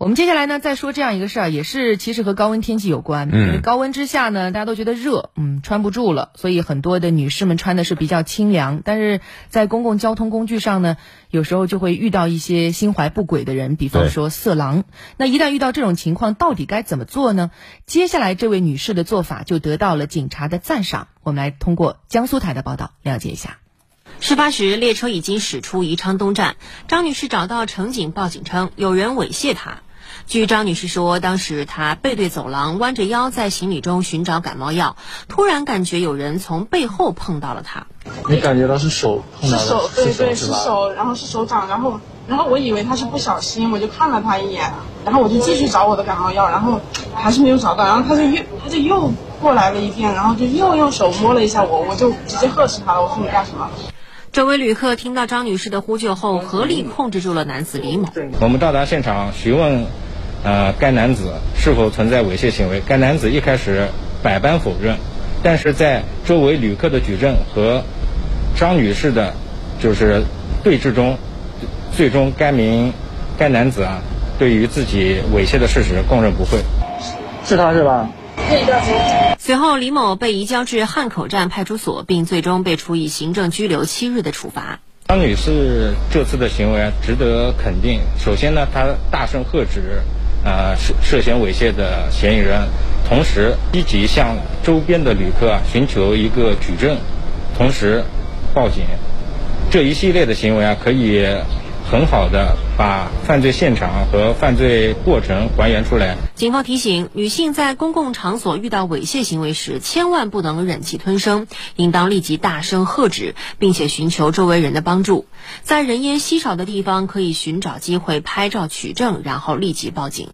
我们接下来呢，再说这样一个事儿，也是其实和高温天气有关。嗯，高温之下呢，大家都觉得热，嗯，穿不住了，所以很多的女士们穿的是比较清凉。但是在公共交通工具上呢，有时候就会遇到一些心怀不轨的人，比方说色狼。那一旦遇到这种情况，到底该怎么做呢？接下来这位女士的做法就得到了警察的赞赏。我们来通过江苏台的报道了解一下。事发时，列车已经驶出宜昌东站，张女士找到乘警报警称有人猥亵她。据张女士说，当时她背对走廊，弯着腰在行李中寻找感冒药，突然感觉有人从背后碰到了她。你感觉到是手碰到的？是手，对对，是是手，然后是手掌，然后然后我以为他是不小心，我就看了他一眼，然后我就继续找我的感冒药，然后还是没有找到，然后他就又他就又过来了一遍，然后就又用手摸了一下我，我就直接呵斥他了，我说你干什么？周围旅客听到张女士的呼救后，合力控制住了男子李某。我们到达现场询问。呃，该男子是否存在猥亵行为？该男子一开始百般否认，但是在周围旅客的举证和张女士的，就是对峙中，最终该名该男子啊，对于自己猥亵的事实供认不讳。是他是吧？随后，李某被移交至汉口站派出所，并最终被处以行政拘留七日的处罚。张女士这次的行为值得肯定。首先呢，她大声喝止。呃，涉涉嫌猥亵的嫌疑人，同时积极向周边的旅客寻求一个举证，同时报警，这一系列的行为啊，可以很好的把犯罪现场和犯罪过程还原出来。警方提醒，女性在公共场所遇到猥亵行为时，千万不能忍气吞声，应当立即大声喝止，并且寻求周围人的帮助。在人烟稀少的地方，可以寻找机会拍照取证，然后立即报警。